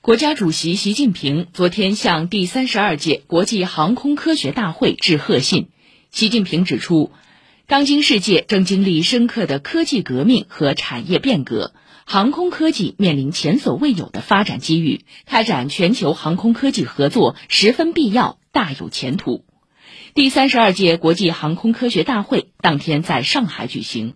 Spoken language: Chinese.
国家主席习近平昨天向第三十二届国际航空科学大会致贺信。习近平指出当今世界正经历深刻的科技革命和产业变革航空科技面临前所未有的发展机遇开展全球航空科技合作十分必要大有前途。第三十二届国际航空科学大会当天在上海举行。